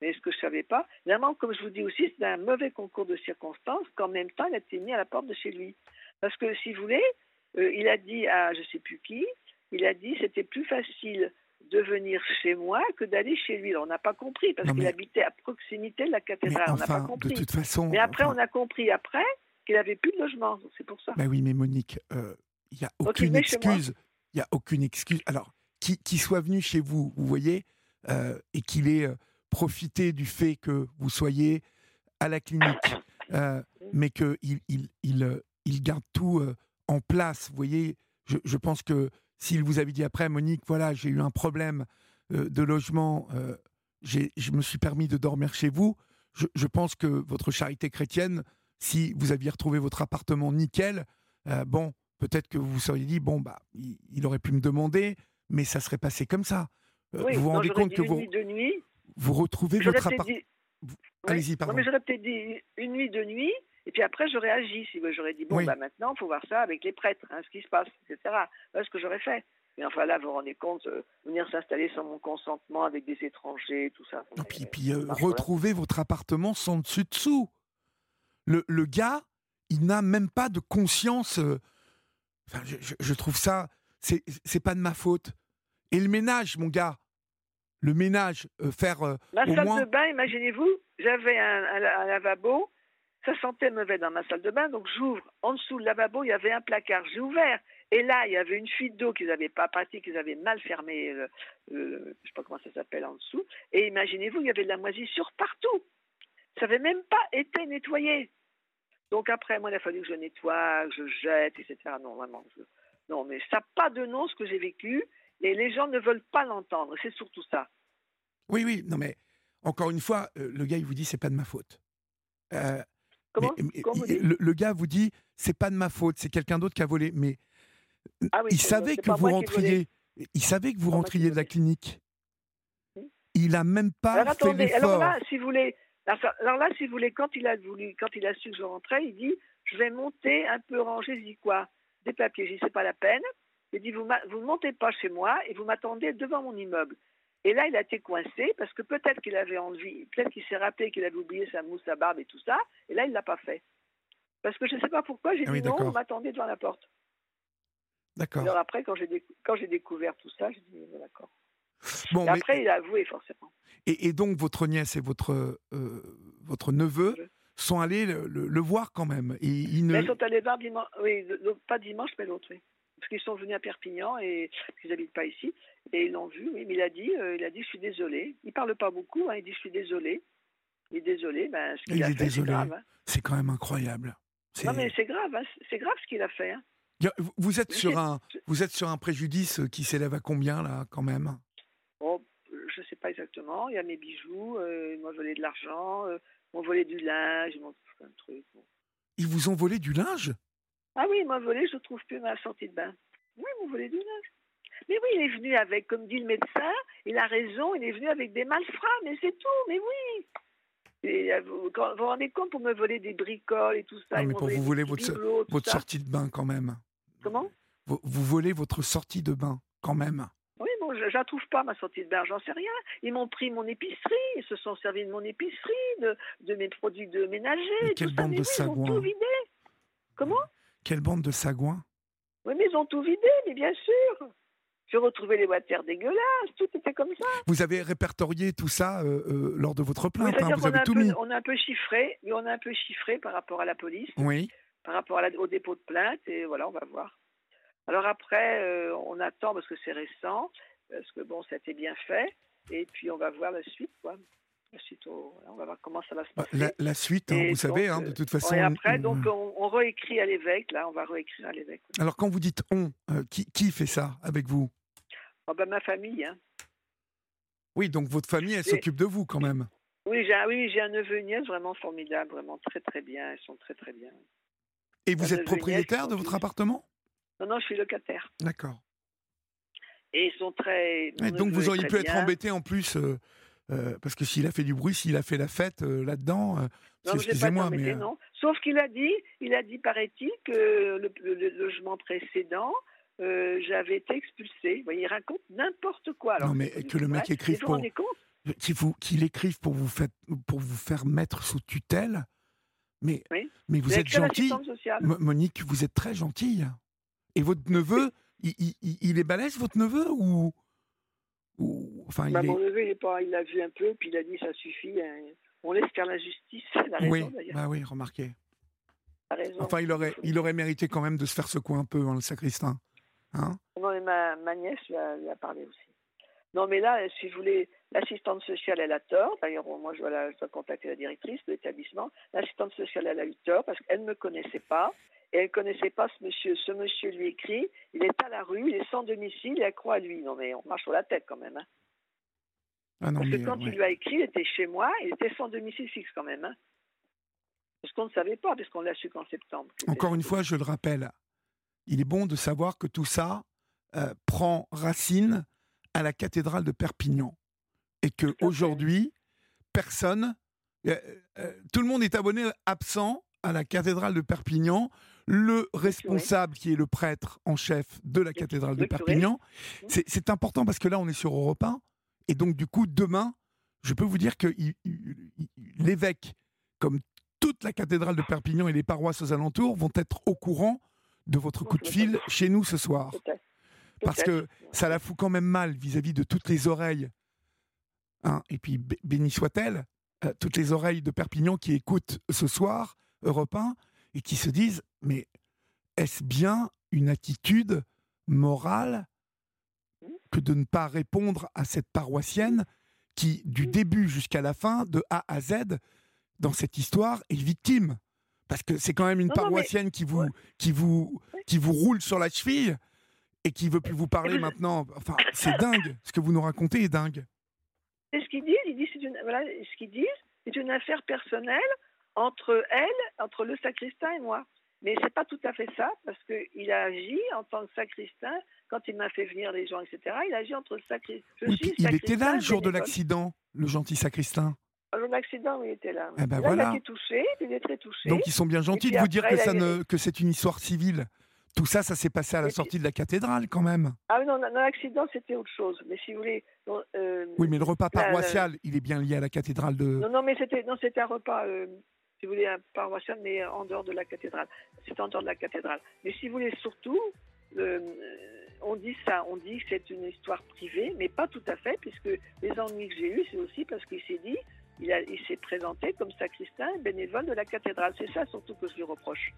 Mais ce que je ne savais pas, évidemment, comme je vous dis aussi, c'est un mauvais concours de circonstances qu'en même temps, il a été mis à la porte de chez lui. Parce que, si vous voulez, euh, il a dit à je ne sais plus qui, il a dit c'était plus facile de venir chez moi que d'aller chez lui. on n'a pas compris, parce qu'il habitait à proximité de la cathédrale. on n'a pas compris. De toute façon, mais après, on a compris après qu'il n'avait plus de logement. C'est pour ça. Ben oui, mais Monique, il euh, n'y a aucune excuse. Il n'y a aucune excuse. Alors, qui, soit venu chez vous, vous voyez, euh, et qu'il ait euh, profité du fait que vous soyez à la clinique, mais qu'il il, il, il, garde tout en place, vous voyez, je, je pense que s'il vous avait dit après, Monique, voilà, j'ai eu un problème de logement, je me suis permis de dormir chez vous, je, je pense que votre charité chrétienne si vous aviez retrouvé votre appartement nickel, euh, bon, peut-être que vous vous seriez dit, bon, bah, il, aurait pu me demander, mais ça serait passé comme ça. Euh, vous vous rendez compte que vous, nuit, vous retrouvez votre appartement. Allez-y, pardon. mais j'aurais peut-être dit une nuit, deux nuits, et puis après j'aurais agi. Si j'aurais dit, bon, bah, maintenant, il faut voir ça avec les prêtres, hein, ce qui se passe, etc. Voilà ce que j'aurais fait. Mais enfin là, vous vous rendez compte, euh, venir s'installer sans mon consentement avec des étrangers, tout ça. Et puis, puis retrouver votre appartement sans dessus-dessous le, le gars, il n'a même pas de conscience. Euh, enfin, je, trouve ça, c'est pas de ma faute. Et le ménage, mon gars, le ménage, euh, faire. Euh, ma salle de bain, imaginez-vous, j'avais un, lavabo, ça sentait mauvais dans ma salle de bain, donc j'ouvre. En dessous du lavabo, il y avait un placard, j'ai ouvert. Et là, il y avait une fuite d'eau qu'ils n'avaient pas pratiquée, qu'ils avaient mal fermée, je ne sais pas comment ça s'appelle en dessous. Et imaginez-vous, il y avait de la moisissure partout. Ça n'avait même pas été nettoyé. Donc après, moi, il a fallu que je nettoie, que je jette, etc. Non, vraiment. Non, mais ça n'a pas de nom ce que j'ai vécu, et les gens ne veulent pas l'entendre. C'est surtout ça. Oui, oui, non, mais encore une fois, euh, le gars, il vous dit, c'est pas de ma faute. Euh, Comment, le, gars vous dit, c'est pas de ma faute, c'est quelqu'un d'autre qui a volé. Mais ah il savait que vous rentriez. Il savait que vous rentriez de la clinique. Il a même pas alors, fait l'effort. Alors là, si vous voulez, alors là, si vous voulez, quand il a voulu, quand il a su que je rentrais, il dit je vais monter un peu ranger. Je dis quoi? Des papiers. Je dis c'est pas la peine. Il dit vous ne montez pas chez moi et vous m'attendez devant mon immeuble. Et là, il a été coincé parce que peut-être qu'il avait envie, peut-être qu'il s'est rappelé qu'il avait oublié sa mousse à barbe et tout ça. Et là, il l'a pas fait. Parce que je ne sais pas pourquoi, j'ai ah dit non, vous m'attendez devant la porte. D'accord. Alors après, quand j'ai découvert tout ça, j'ai dit d'accord. Bon, après, il a avoué forcément. Et, donc, votre nièce et votre, euh, votre neveu sont allés le, voir quand même. Et ils, ne... ils sont allés voir dimanche, oui, pas dimanche, mais l'autre, oui. Parce qu'ils sont venus à Perpignan et ils n'habitent pas ici et ils l'ont vu. Oui, mais il a dit, euh, il a dit, je suis désolé. Il parle pas beaucoup. Hein, il dit, je suis désolé. Il est désolé. Ben, ce qu'il Il a est fait, c'est grave. hein. C'est quand même incroyable. C'est- Non, mais c'est grave. hein. C'est grave ce qu'il a fait. vous- êtes sur un, vous êtes sur un préjudice qui s'élève à combien là, quand même? Bon, je sais pas exactement. Il y a mes bijoux. euh, ils m'ont volé de l'argent. euh, ils m'ont volé du linge. Ils m'ont de trucs. bon. Ils vous ont volé du linge? Ah oui, il m'a volé, je ne trouve plus ma sortie de bain. Oui, m'ont volé du linge. Mais oui, il est venu avec, comme dit le médecin, il a raison, il est venu avec des malfrats, mais c'est tout, mais oui. Et, euh, vous, quand- vous vous rendez compte pour me voler des bricoles et tout ça Non, ils mais pour vous voler votre- bibelots, tout Votre ça. sortie de bain quand même. Comment? Vous, vous volez votre sortie de bain quand même. Oui, bon, je la trouve pas, ma sortie de bain, j'en sais rien. Ils m'ont pris mon épicerie, ils se sont servis de mon épicerie, de, de mes produits de ménager, Mais tout quelle ça. bande Mais de oui, sagouins. tout. Comment? Quelle bande de sagouins Oui, mais ils ont tout vidé, mais bien sûr. J'ai retrouvé les water dégueulasses, tout était comme ça. Vous avez répertorié tout ça euh, euh, lors de votre Oui, plainte, hein, vous avez tout peu- mis. On a un peu chiffré, mais on a un peu chiffré par rapport à la police, Oui. par rapport à la- au dépôt de plainte, et voilà, on va voir. Alors après, euh, on attend parce que c'est récent, parce que bon, ça a été bien fait, et puis on va voir la suite, quoi. La suite, au- on va voir comment ça va se Bah, passer. La, la suite, hein, vous savez, hein, de euh, toute façon. et après, donc, on, on réécrit à l'évêque, là, on va réécrire à l'évêque. Alors quand vous dites on, euh, qui, qui fait ça avec vous? Oh, ben, ma famille, hein. Oui, donc votre famille, elle s'occupe de vous quand même. Oui, j'ai un, oui, un neveu et une nièce vraiment formidable, vraiment très très bien, ils sont très très bien. Et vous Un êtes propriétaire de votre appartement? Non, non, je suis locataire. D'accord. Et ils sont très. donc vous auriez pu être embêté en plus, euh, euh, parce que s'il a fait du bruit, s'il a fait la fête euh, là-dedans, euh, excusez-moi, mais euh, non. Sauf qu'il a dit, il a dit, paraît-il, que le, le- le logement précédent, j'avais été expulsée. Vous voyez, il raconte n'importe quoi. Alors, Non, mais que le mec écrive pour- qu'il écrive pour vous, faire, pour vous faire mettre sous tutelle. Mais, Oui. mais vous êtes. Mo- Monique, vous êtes très gentille. Et votre neveu, il- il est balèze, votre neveu ou, il Bah, est- Mon neveu, il est pas, il l'a vu un peu, puis il a dit, ça suffit. hein. On laisse faire la justice. A raison, Oui, bah oui, remarquez. A raison. Enfin, il aurait, il aurait mérité quand même de se faire secouer un peu, hein, le sacristain. Hein Non, mais ma, ma nièce lui a, lui a parlé aussi. Non, mais là, si vous voulez, l'assistante sociale, elle a tort. D'ailleurs, moi, je dois, la- je dois contacter la directrice de l'établissement. L'assistante sociale, elle a eu tort parce qu'elle ne me connaissait pas. Et elle ne connaissait pas ce monsieur. Ce monsieur lui écrit, il est à la rue, il est sans domicile, et elle croit à lui. Non, mais on marche sur la tête quand même. hein. ah non, Parce mais, que quand il lui a écrit, il était chez moi, il était sans domicile fixe quand même. hein. Parce qu'on ne savait pas, parce qu'on l'a su qu'en septembre. Encore une fois, je le rappelle, il est bon de savoir que tout ça euh, prend racine à la cathédrale de Perpignan. Et que aujourd'hui, personne, euh, euh, tout le monde est abonné absent à la cathédrale de Perpignan. Le responsable, qui est le prêtre en chef de la cathédrale de. Perpignan, c'est important parce que là, on est sur Europe 1. Et donc, du coup, demain, je peux vous dire que l'évêque, comme toute la cathédrale de Perpignan et les paroisses aux alentours, vont être au courant de votre coup de fil chez nous ce soir. Parce que ça la fout quand même mal vis-à-vis de toutes les oreilles. Hein, et puis, bé- béni soit-elle, euh, toutes les oreilles de Perpignan qui écoutent ce soir Europe 1 et qui se disent Mais est-ce bien une attitude morale que de ne pas répondre à cette paroissienne qui, du début jusqu'à la fin, de A à Z, dans cette histoire, est victime? Parce que c'est quand même une Non, non, mais- paroissienne qui, vous, qui, vous, qui vous roule sur la cheville et qui veut plus vous parler maintenant. Enfin, c'est dingue. Ce que vous nous racontez est dingue. C'est ce qu'ils disent. Ils disent une, voilà, ce qu'ils disent, c'est une affaire personnelle entre elle, entre le sacristain et moi. Mais c'est pas tout à fait ça, parce qu'il a agi en tant que sacristain quand il m'a fait venir les gens, etc. Il a agi entre le sacristain. Oui, il était là sacristain le jour de l'accident, le gentil sacristain? Le jour de l'accident, il était là. Eh ben là, voilà. Il a été touché, il est très touché. Donc ils sont bien gentils de vous dire que, ça ne, c'est une histoire civile. Tout ça, ça s'est passé à la puis- sortie de la cathédrale quand même. Ah non, l'accident, c'était autre chose. Mais si vous voulez. non, euh, Oui, mais le repas paroissial, il est bien lié à la cathédrale de... Non, non, mais c'était non, c'était un repas, euh, si vous voulez, un paroissial, mais en dehors de la cathédrale. C'était en dehors de la cathédrale. Mais si vous voulez, surtout, euh, on dit ça, on dit que c'est une histoire privée, mais pas tout à fait, puisque les ennuis que j'ai eus, c'est aussi parce qu'il s'est dit, il, s'est présenté comme sacristain bénévole de la cathédrale. C'est ça surtout que je lui reproche.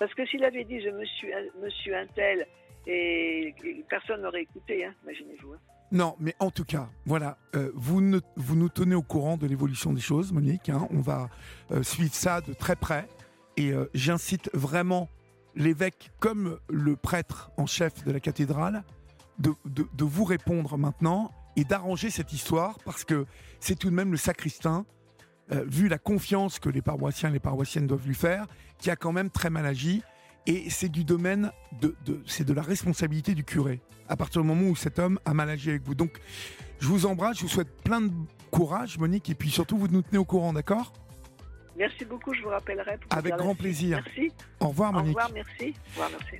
Parce que s'il avait dit, je me suis, un- tel, Et, personne n'aurait écouté, hein, imaginez-vous. Hein. Non, mais en tout cas, voilà, euh, vous, nous tenez au courant de l'évolution des choses, Monique. Hein. on va euh, suivre ça de très près. Et euh, j'incite vraiment l'évêque comme le prêtre en chef de la cathédrale de, de vous répondre maintenant et d'arranger cette histoire parce que c'est tout de même le sacristain, vu la confiance que les paroissiens et les paroissiennes doivent lui faire, qui a quand même très mal agi. Et c'est du domaine de, c'est de la responsabilité du curé. À partir du moment où cet homme a mal agi avec vous. Donc, je vous embrasse, je vous souhaite plein de courage, Monique, et puis surtout, vous nous tenez au courant, d'accord? Merci beaucoup, je vous rappellerai. Avec grand plaisir. Merci. Au revoir, Monique. Au revoir, merci. Au revoir, merci.